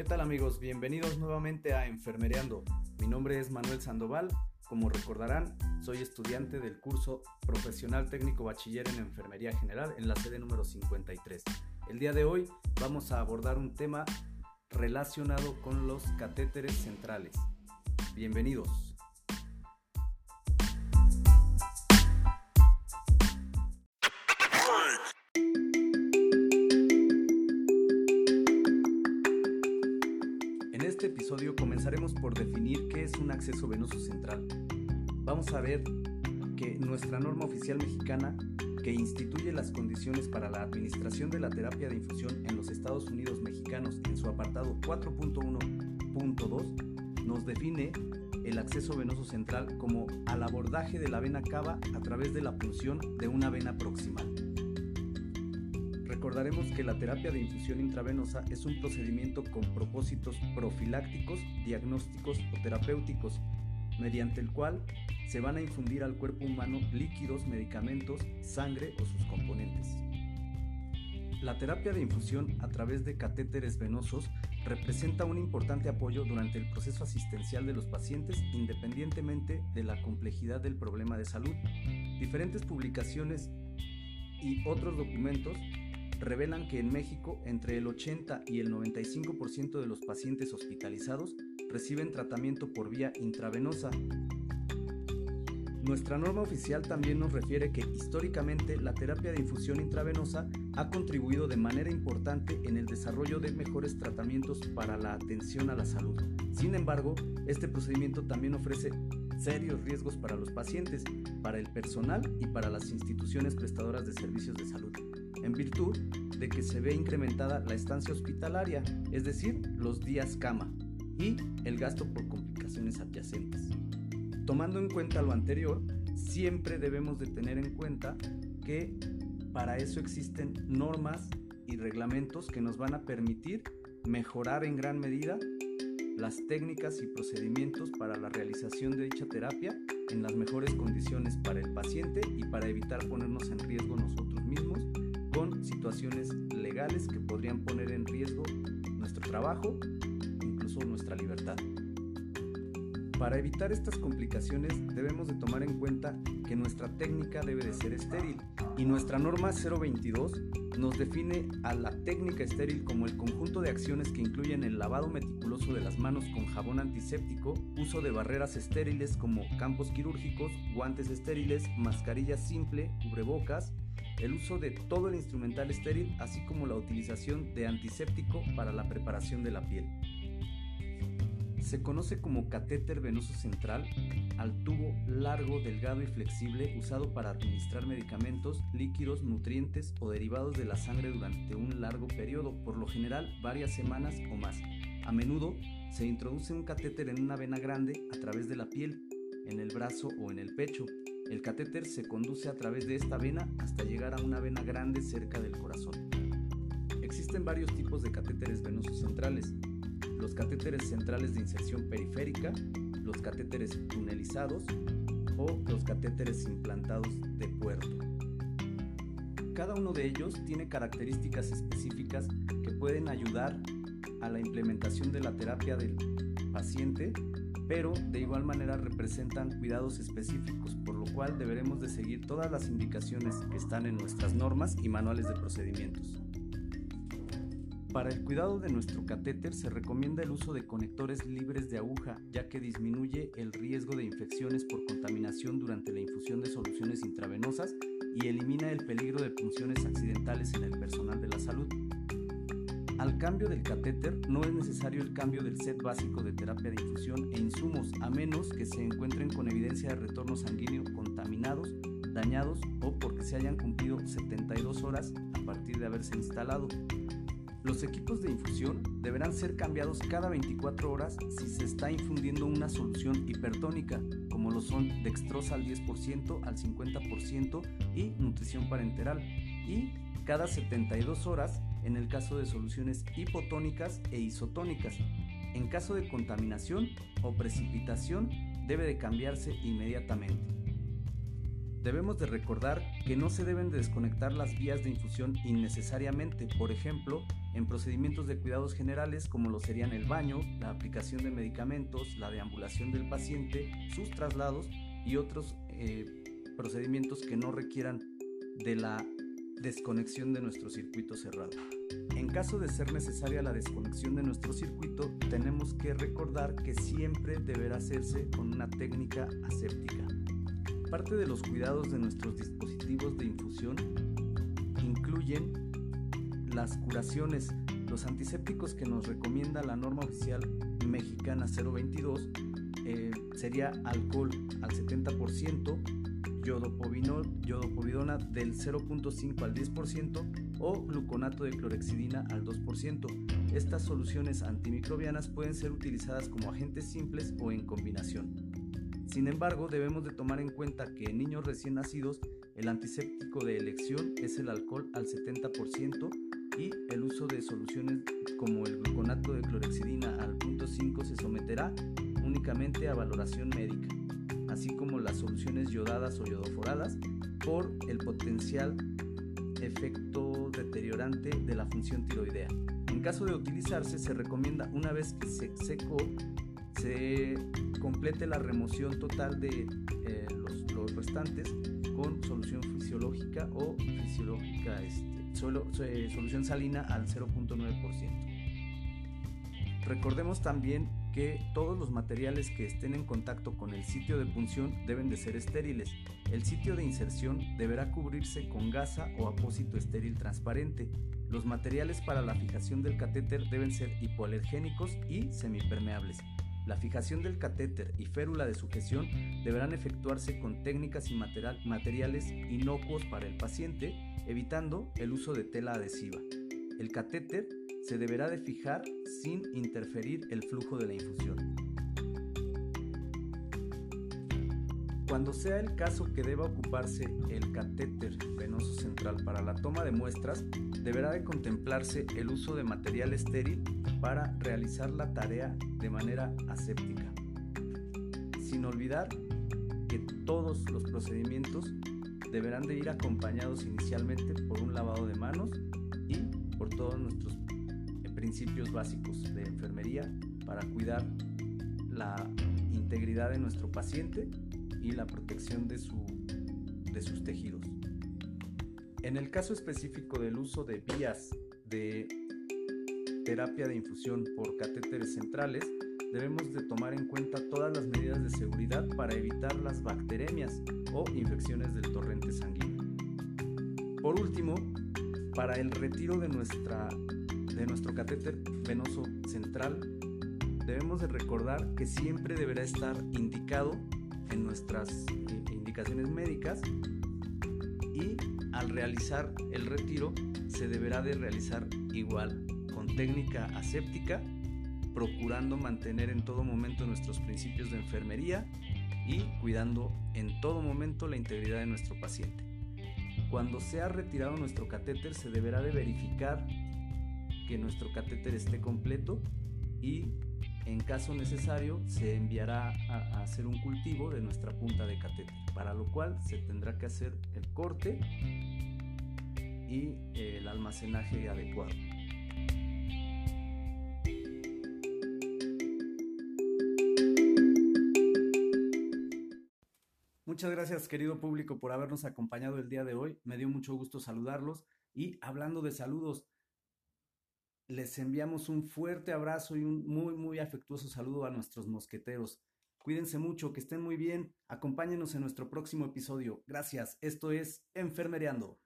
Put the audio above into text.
¿Qué tal amigos? Bienvenidos nuevamente a Enfermereando. Mi nombre es Manuel Sandoval. Como recordarán, soy estudiante del curso Profesional Técnico Bachiller en Enfermería General en la sede número 53. El día de hoy vamos a abordar un tema relacionado con los catéteres centrales. Bienvenidos. Episodio comenzaremos por definir qué es un acceso venoso central. Vamos a ver que nuestra norma oficial mexicana, que instituye las condiciones para la administración de la terapia de infusión en los Estados Unidos mexicanos en su apartado 4.1.2, nos define el acceso venoso central como al abordaje de la vena cava a través de la punción de una vena proximal. Recordaremos que la terapia de infusión intravenosa es un procedimiento con propósitos profilácticos, diagnósticos o terapéuticos, mediante el cual se van a infundir al cuerpo humano líquidos, medicamentos, sangre o sus componentes. La terapia de infusión a través de catéteres venosos representa un importante apoyo durante el proceso asistencial de los pacientes independientemente de la complejidad del problema de salud. Diferentes publicaciones y otros documentos revelan que en México entre el 80 y el 95% de los pacientes hospitalizados reciben tratamiento por vía intravenosa. Nuestra norma oficial también nos refiere que históricamente la terapia de infusión intravenosa ha contribuido de manera importante en el desarrollo de mejores tratamientos para la atención a la salud. Sin embargo, este procedimiento también ofrece serios riesgos para los pacientes, para el personal y para las instituciones prestadoras de servicios de salud en virtud de que se ve incrementada la estancia hospitalaria, es decir, los días cama, y el gasto por complicaciones adyacentes. Tomando en cuenta lo anterior, siempre debemos de tener en cuenta que para eso existen normas y reglamentos que nos van a permitir mejorar en gran medida las técnicas y procedimientos para la realización de dicha terapia en las mejores condiciones para el paciente y para evitar ponernos en riesgo nosotros mismos situaciones legales que podrían poner en riesgo nuestro trabajo, incluso nuestra libertad. Para evitar estas complicaciones debemos de tomar en cuenta que nuestra técnica debe de ser estéril y nuestra norma 022 nos define a la técnica estéril como el conjunto de acciones que incluyen el lavado meticuloso de las manos con jabón antiséptico, uso de barreras estériles como campos quirúrgicos, guantes estériles, mascarilla simple, cubrebocas, el uso de todo el instrumental estéril, así como la utilización de antiséptico para la preparación de la piel. Se conoce como catéter venoso central al tubo largo, delgado y flexible usado para administrar medicamentos, líquidos, nutrientes o derivados de la sangre durante un largo periodo, por lo general varias semanas o más. A menudo se introduce un catéter en una vena grande a través de la piel, en el brazo o en el pecho, el catéter se conduce a través de esta vena hasta llegar a una vena grande cerca del corazón. Existen varios tipos de catéteres venosos centrales. Los catéteres centrales de inserción periférica, los catéteres tunelizados o los catéteres implantados de puerto. Cada uno de ellos tiene características específicas que pueden ayudar a la implementación de la terapia del paciente pero de igual manera representan cuidados específicos, por lo cual deberemos de seguir todas las indicaciones que están en nuestras normas y manuales de procedimientos. Para el cuidado de nuestro catéter se recomienda el uso de conectores libres de aguja, ya que disminuye el riesgo de infecciones por contaminación durante la infusión de soluciones intravenosas y elimina el peligro de punciones accidentales en el personal de la salud. Al cambio del catéter no es necesario el cambio del set básico de terapia de infusión e insumos, a menos que se encuentren con evidencia de retorno sanguíneo contaminados, dañados o porque se hayan cumplido 72 horas a partir de haberse instalado. Los equipos de infusión deberán ser cambiados cada 24 horas si se está infundiendo una solución hipertónica, como lo son dextrosa al 10% al 50% y nutrición parenteral, y cada 72 horas en el caso de soluciones hipotónicas e isotónicas. En caso de contaminación o precipitación debe de cambiarse inmediatamente. Debemos de recordar que no se deben de desconectar las vías de infusión innecesariamente, por ejemplo, en procedimientos de cuidados generales como lo serían el baño, la aplicación de medicamentos, la deambulación del paciente, sus traslados y otros eh, procedimientos que no requieran de la desconexión de nuestro circuito cerrado. En caso de ser necesaria la desconexión de nuestro circuito, tenemos que recordar que siempre deberá hacerse con una técnica aséptica. Parte de los cuidados de nuestros dispositivos de infusión incluyen las curaciones. Los antisépticos que nos recomienda la norma oficial mexicana 022 eh, sería alcohol al 70%, yodopovidona del 0.5 al 10% o gluconato de clorexidina al 2%. Estas soluciones antimicrobianas pueden ser utilizadas como agentes simples o en combinación. Sin embargo, debemos de tomar en cuenta que en niños recién nacidos el antiséptico de elección es el alcohol al 70% y el uso de soluciones como el gluconato de clorexidina al 0.5 se someterá únicamente a valoración médica así como las soluciones yodadas o yodoforadas, por el potencial efecto deteriorante de la función tiroidea. En caso de utilizarse, se recomienda una vez que se secó, se complete la remoción total de eh, los, restantes con solución fisiológica o fisiológica, este, solo, solución salina al 0.9%. Recordemos también que todos los materiales que estén en contacto con el sitio de punción deben de ser estériles. El sitio de inserción deberá cubrirse con gasa o apósito estéril transparente. Los materiales para la fijación del catéter deben ser hipoalergénicos y semipermeables. La fijación del catéter y férula de sujeción deberán efectuarse con técnicas y materiales inocuos para el paciente, evitando el uso de tela adhesiva. El catéter se deberá de fijar sin interferir el flujo de la infusión. Cuando sea el caso que deba ocuparse el catéter venoso central para la toma de muestras, deberá de contemplarse el uso de material estéril para realizar la tarea de manera aséptica. Sin olvidar que todos los procedimientos deberán de ir acompañados inicialmente por un lavado de manos y por todos nuestros principios básicos de enfermería para cuidar la integridad de nuestro paciente y la protección de, su, de sus tejidos. En el caso específico del uso de vías de terapia de infusión por catéteres centrales, debemos de tomar en cuenta todas las medidas de seguridad para evitar las bacteremias o infecciones del torrente sanguíneo. Por último, para el retiro de nuestra de nuestro catéter venoso central, debemos de recordar que siempre deberá estar indicado en nuestras eh, indicaciones médicas y al realizar el retiro se deberá de realizar igual con técnica aséptica, procurando mantener en todo momento nuestros principios de enfermería y cuidando en todo momento la integridad de nuestro paciente. Cuando se ha retirado nuestro catéter se deberá de verificar que nuestro catéter esté completo y en caso necesario se enviará a, hacer un cultivo de nuestra punta de catéter, para lo cual se tendrá que hacer el corte y el almacenaje adecuado. Muchas gracias querido público por habernos acompañado el día de hoy. Me dio mucho gusto saludarlos y hablando de saludos, les enviamos un fuerte abrazo y un muy, muy afectuoso saludo a nuestros mosqueteros. Cuídense mucho, que estén muy bien. Acompáñenos en nuestro próximo episodio. Gracias. Esto es Enfermereando.